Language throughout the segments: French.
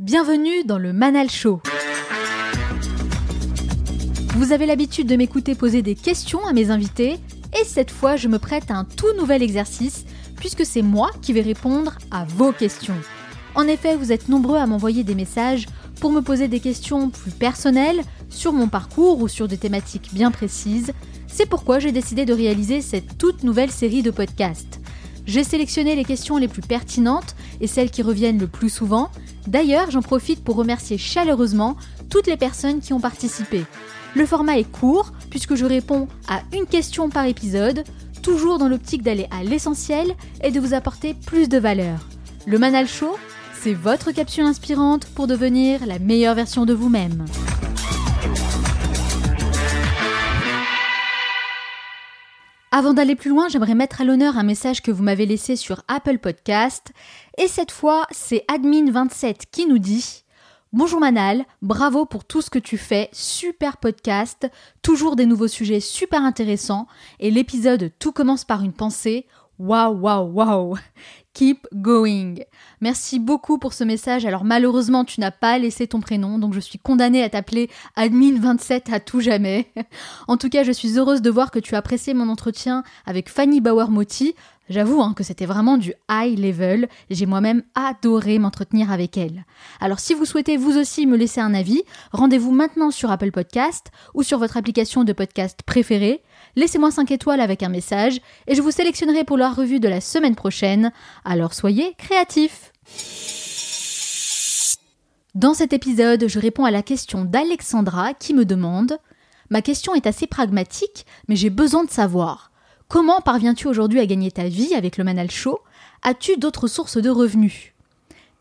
Bienvenue dans le Manal Show. Vous avez l'habitude de m'écouter poser des questions à mes invités et cette fois je me prête à un tout nouvel exercice puisque c'est moi qui vais répondre à vos questions. En effet, vous êtes nombreux à m'envoyer des messages pour me poser des questions plus personnelles sur mon parcours ou sur des thématiques bien précises. C'est pourquoi j'ai décidé de réaliser cette toute nouvelle série de podcasts. J'ai sélectionné les questions les plus pertinentes et celles qui reviennent le plus souvent D'ailleurs, j'en profite pour remercier chaleureusement toutes les personnes qui ont participé. Le format est court puisque je réponds à une question par épisode, toujours dans l'optique d'aller à l'essentiel et de vous apporter plus de valeur. Le Manal Show, c'est votre capsule inspirante pour devenir la meilleure version de vous-même. Avant d'aller plus loin, j'aimerais mettre à l'honneur un message que vous m'avez laissé sur Apple Podcast. Et cette fois, c'est Admin27 qui nous dit Bonjour Manal, bravo pour tout ce que tu fais, super podcast, toujours des nouveaux sujets super intéressants, et l'épisode Tout commence par une pensée, waouh waouh waouh Keep going. Merci beaucoup pour ce message. Alors malheureusement, tu n'as pas laissé ton prénom, donc je suis condamnée à t'appeler Admin27 à tout jamais. en tout cas, je suis heureuse de voir que tu as apprécié mon entretien avec Fanny Bauer-Motti. J'avoue hein, que c'était vraiment du high level. J'ai moi-même adoré m'entretenir avec elle. Alors si vous souhaitez vous aussi me laisser un avis, rendez-vous maintenant sur Apple Podcast ou sur votre application de podcast préférée. Laissez-moi 5 étoiles avec un message et je vous sélectionnerai pour la revue de la semaine prochaine. Alors soyez créatifs. Dans cet épisode, je réponds à la question d'Alexandra qui me demande Ma question est assez pragmatique, mais j'ai besoin de savoir. Comment parviens-tu aujourd'hui à gagner ta vie avec le Manal Show? As-tu d'autres sources de revenus?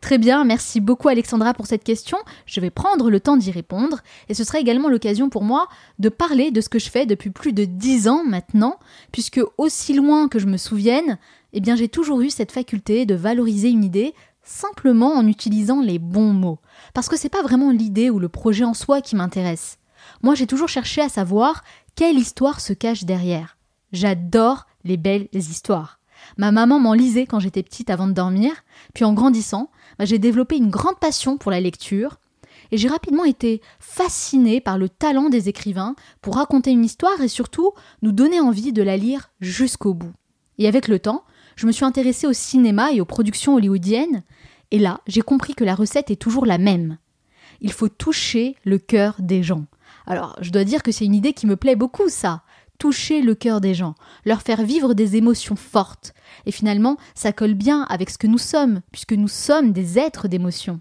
Très bien, merci beaucoup Alexandra pour cette question. Je vais prendre le temps d'y répondre et ce sera également l'occasion pour moi de parler de ce que je fais depuis plus de dix ans maintenant, puisque aussi loin que je me souvienne, eh bien j'ai toujours eu cette faculté de valoriser une idée simplement en utilisant les bons mots. Parce que c'est pas vraiment l'idée ou le projet en soi qui m'intéresse. Moi j'ai toujours cherché à savoir quelle histoire se cache derrière. J'adore les belles histoires. Ma maman m'en lisait quand j'étais petite avant de dormir, puis en grandissant, j'ai développé une grande passion pour la lecture, et j'ai rapidement été fascinée par le talent des écrivains pour raconter une histoire et surtout nous donner envie de la lire jusqu'au bout. Et avec le temps, je me suis intéressée au cinéma et aux productions hollywoodiennes, et là, j'ai compris que la recette est toujours la même. Il faut toucher le cœur des gens. Alors, je dois dire que c'est une idée qui me plaît beaucoup, ça toucher le cœur des gens, leur faire vivre des émotions fortes. Et finalement, ça colle bien avec ce que nous sommes, puisque nous sommes des êtres d'émotions.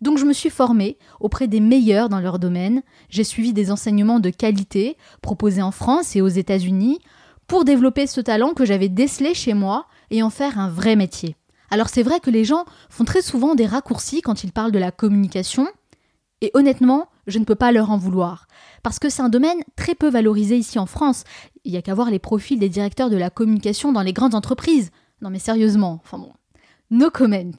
Donc je me suis formée auprès des meilleurs dans leur domaine, j'ai suivi des enseignements de qualité proposés en France et aux États-Unis pour développer ce talent que j'avais décelé chez moi et en faire un vrai métier. Alors c'est vrai que les gens font très souvent des raccourcis quand ils parlent de la communication, et honnêtement, je ne peux pas leur en vouloir. Parce que c'est un domaine très peu valorisé ici en France. Il n'y a qu'à voir les profils des directeurs de la communication dans les grandes entreprises. Non mais sérieusement, enfin bon. No comment.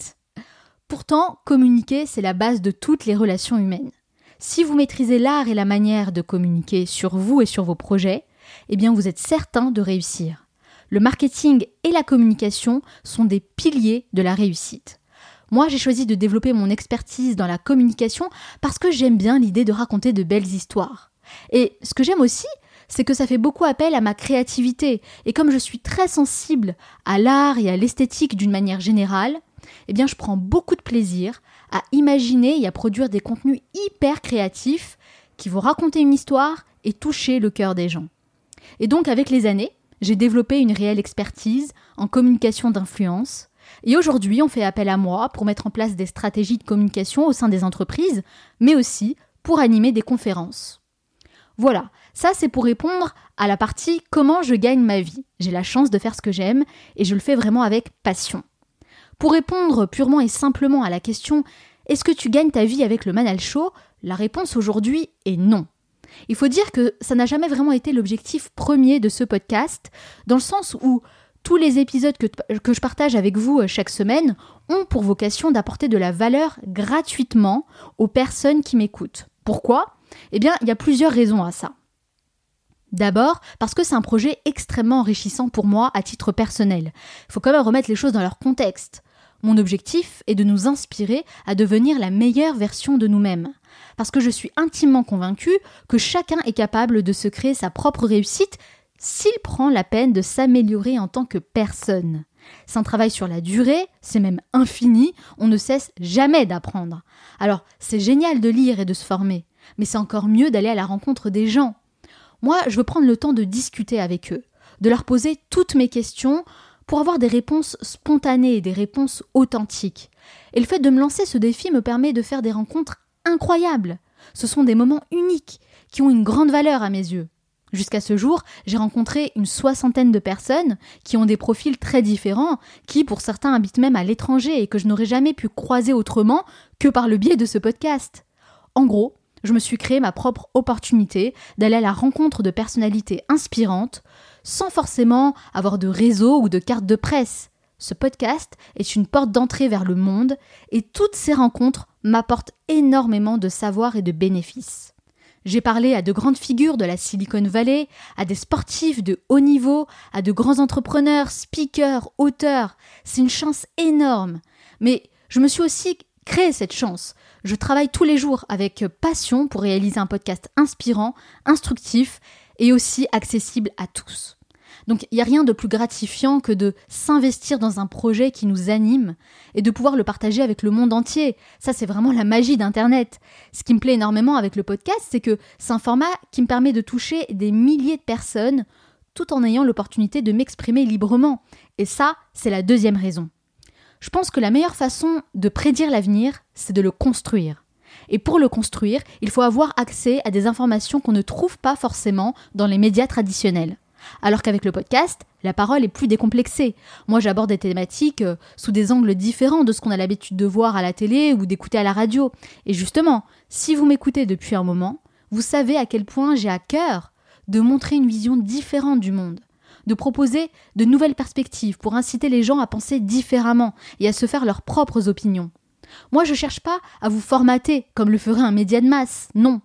Pourtant, communiquer, c'est la base de toutes les relations humaines. Si vous maîtrisez l'art et la manière de communiquer sur vous et sur vos projets, eh bien vous êtes certain de réussir. Le marketing et la communication sont des piliers de la réussite. Moi, j'ai choisi de développer mon expertise dans la communication parce que j'aime bien l'idée de raconter de belles histoires. Et ce que j'aime aussi, c'est que ça fait beaucoup appel à ma créativité. Et comme je suis très sensible à l'art et à l'esthétique d'une manière générale, eh bien, je prends beaucoup de plaisir à imaginer et à produire des contenus hyper créatifs qui vont raconter une histoire et toucher le cœur des gens. Et donc, avec les années, j'ai développé une réelle expertise en communication d'influence, et aujourd'hui, on fait appel à moi pour mettre en place des stratégies de communication au sein des entreprises, mais aussi pour animer des conférences. Voilà, ça c'est pour répondre à la partie comment je gagne ma vie? J'ai la chance de faire ce que j'aime et je le fais vraiment avec passion. Pour répondre purement et simplement à la question est-ce que tu gagnes ta vie avec le Manal Show? La réponse aujourd'hui est non. Il faut dire que ça n'a jamais vraiment été l'objectif premier de ce podcast, dans le sens où tous les épisodes que, je partage avec vous euh, chaque semaine ont pour vocation d'apporter de la valeur gratuitement aux personnes qui m'écoutent. Pourquoi? Eh bien, il y a plusieurs raisons à ça. D'abord, parce que c'est un projet extrêmement enrichissant pour moi à titre personnel. Il faut quand même remettre les choses dans leur contexte. mon objectif est de nous inspirer à devenir la meilleure version de nous-mêmes. Parce que je suis intimement convaincue que chacun est capable de se créer sa propre réussite s'il prend la peine de s'améliorer en tant que personne. C'est un travail sur la durée, c'est même infini, on ne cesse jamais d'apprendre. Alors, c'est génial de lire et de se former, mais c'est encore mieux d'aller à la rencontre des gens. Moi, je veux prendre le temps de discuter avec eux, de leur poser toutes mes questions pour avoir des réponses spontanées et des réponses authentiques. Et le fait de me lancer ce défi me permet de faire des rencontres incroyables. Ce sont des moments uniques qui ont une grande valeur à mes yeux. Jusqu'à ce jour, j'ai rencontré une soixantaine de personnes qui ont des profils très différents, qui pour certains habitent même à l'étranger et que je n'aurais jamais pu croiser autrement que par le biais de ce podcast. En gros, je me suis créé ma propre opportunité d'aller à la rencontre de personnalités inspirantes, sans forcément avoir de réseau ou de carte de presse. Ce podcast est une porte d'entrée vers le monde et toutes ces rencontres m'apportent énormément de savoir et de bénéfices. J'ai parlé à de grandes figures de la Silicon Valley, à des sportifs de haut niveau, à de grands entrepreneurs, speakers, auteurs. C'est une chance énorme. Mais je me suis aussi créé cette chance. Je travaille tous les jours avec passion pour réaliser un podcast inspirant, instructif et aussi accessible à tous. Donc il n'y a rien de plus gratifiant que de s'investir dans un projet qui nous anime et de pouvoir le partager avec le monde entier. Ça, c'est vraiment la magie d'Internet. Ce qui me plaît énormément avec le podcast, c'est que c'est un format qui me permet de toucher des milliers de personnes tout en ayant l'opportunité de m'exprimer librement. Et ça, c'est la deuxième raison. Je pense que la meilleure façon de prédire l'avenir, c'est de le construire. Et pour le construire, il faut avoir accès à des informations qu'on ne trouve pas forcément dans les médias traditionnels. Alors qu'avec le podcast, la parole est plus décomplexée. Moi, j'aborde des thématiques euh, sous des angles différents de ce qu'on a l'habitude de voir à la télé ou d'écouter à la radio. Et justement, si vous m'écoutez depuis un moment, vous savez à quel point j'ai à cœur de montrer une vision différente du monde, de proposer de nouvelles perspectives pour inciter les gens à penser différemment et à se faire leurs propres opinions. Moi, je cherche pas à vous formater comme le ferait un média de masse, non.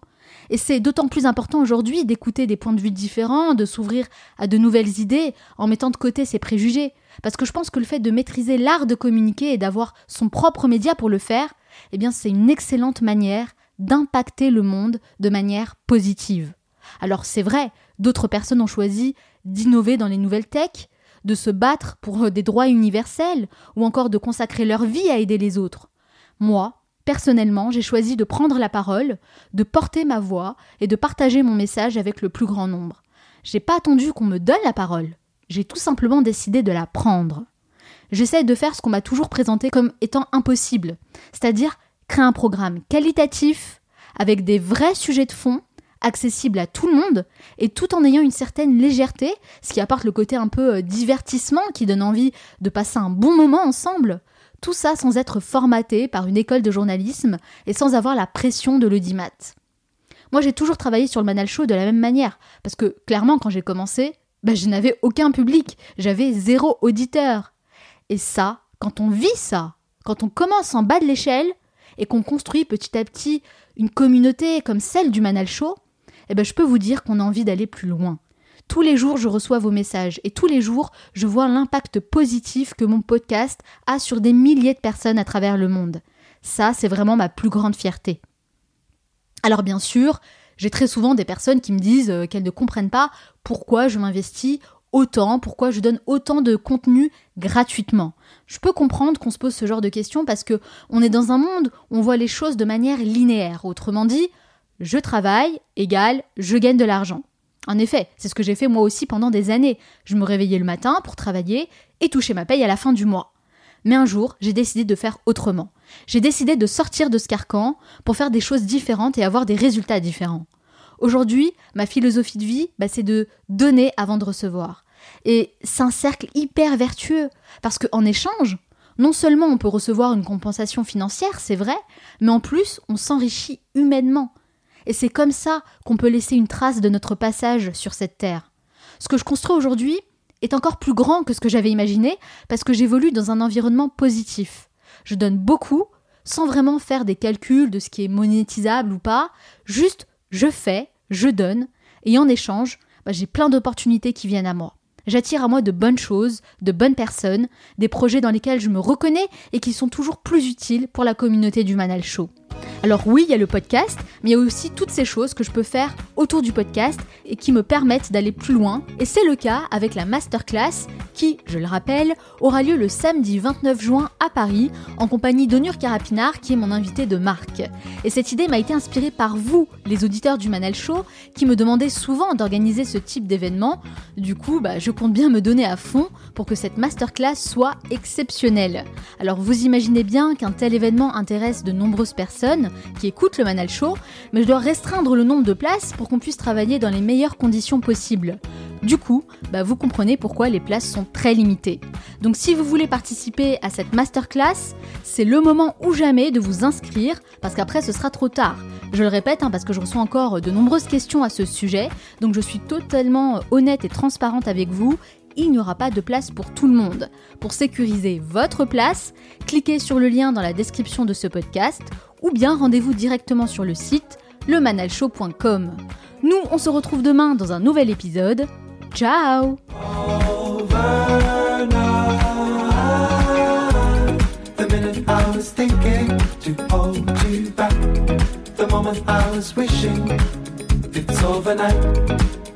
Et c'est d'autant plus important aujourd'hui d'écouter des points de vue différents, de s'ouvrir à de nouvelles idées en mettant de côté ses préjugés. Parce que je pense que le fait de maîtriser l'art de communiquer et d'avoir son propre média pour le faire, eh c'est une excellente manière d'impacter le monde de manière positive. Alors c'est vrai, d'autres personnes ont choisi d'innover dans les nouvelles techs, de se battre pour des droits universels, ou encore de consacrer leur vie à aider les autres. Moi, Personnellement, j'ai choisi de prendre la parole, de porter ma voix et de partager mon message avec le plus grand nombre. J'ai pas attendu qu'on me donne la parole. J'ai tout simplement décidé de la prendre. J'essaie de faire ce qu'on m'a toujours présenté comme étant impossible, c'est-à-dire créer un programme qualitatif, avec des vrais sujets de fond, accessibles à tout le monde, et tout en ayant une certaine légèreté, ce qui apporte le côté un peu euh, divertissement qui donne envie de passer un bon moment ensemble, tout ça sans être formaté par une école de journalisme et sans avoir la pression de l'audimat. Moi, j'ai toujours travaillé sur le Manal Show de la même manière, parce que clairement, quand j'ai commencé, bah, je n'avais aucun public, j'avais zéro auditeur. Et ça, quand on vit ça, quand on commence en bas de l'échelle et qu'on construit petit à petit une communauté comme celle du Manal Show, eh ben, je peux vous dire qu'on a envie d'aller plus loin. Tous les jours, je reçois vos messages et tous les jours, je vois l'impact positif que mon podcast a sur des milliers de personnes à travers le monde. Ça, c'est vraiment ma plus grande fierté. Alors bien sûr, j'ai très souvent des personnes qui me disent euh, qu'elles ne comprennent pas pourquoi je m'investis autant, pourquoi je donne autant de contenu gratuitement. Je peux comprendre qu'on se pose ce genre de questions parce que on est dans un monde où on voit les choses de manière linéaire. Autrement dit, je travaille égale je gagne de l'argent. En effet, c'est ce que j'ai fait moi aussi pendant des années. Je me réveillais le matin pour travailler et toucher ma paye à la fin du mois. Mais un jour, j'ai décidé de faire autrement. J'ai décidé de sortir de ce carcan pour faire des choses différentes et avoir des résultats différents. Aujourd'hui, ma philosophie de vie, bah, c'est de donner avant de recevoir. Et c'est un cercle hyper vertueux, parce qu'en échange, non seulement on peut recevoir une compensation financière, c'est vrai, mais en plus on s'enrichit humainement. Et c'est comme ça qu'on peut laisser une trace de notre passage sur cette terre. Ce que je construis aujourd'hui est encore plus grand que ce que j'avais imaginé parce que j'évolue dans un environnement positif. Je donne beaucoup sans vraiment faire des calculs de ce qui est monétisable ou pas, juste je fais, je donne, et en échange, bah, j'ai plein d'opportunités qui viennent à moi. J'attire à moi de bonnes choses, de bonnes personnes, des projets dans lesquels je me reconnais et qui sont toujours plus utiles pour la communauté du Manal Show. Alors oui, il y a le podcast, mais il y a aussi toutes ces choses que je peux faire autour du podcast et qui me permettent d'aller plus loin. Et c'est le cas avec la masterclass qui, je le rappelle, aura lieu le samedi 29 juin à Paris en compagnie d'Onur Carapinard qui est mon invité de marque. Et cette idée m'a été inspirée par vous, les auditeurs du Manal Show, qui me demandaient souvent d'organiser ce type d'événement. Du coup, bah, je compte bien me donner à fond pour que cette masterclass soit exceptionnelle. Alors vous imaginez bien qu'un tel événement intéresse de nombreuses personnes qui écoutent le Manal Show, mais je dois restreindre le nombre de places pour qu'on puisse travailler dans les meilleures conditions possibles. Du coup, bah, vous comprenez pourquoi les places sont très limitées. Donc si vous voulez participer à cette masterclass, c'est le moment ou jamais de vous inscrire, parce qu'après ce sera trop tard. Je le répète, hein, parce que je reçois encore de nombreuses questions à ce sujet, donc je suis totalement honnête et transparente avec vous il n'y aura pas de place pour tout le monde. Pour sécuriser votre place, cliquez sur le lien dans la description de ce podcast ou bien rendez-vous directement sur le site lemanalshow.com. Nous, on se retrouve demain dans un nouvel épisode. Ciao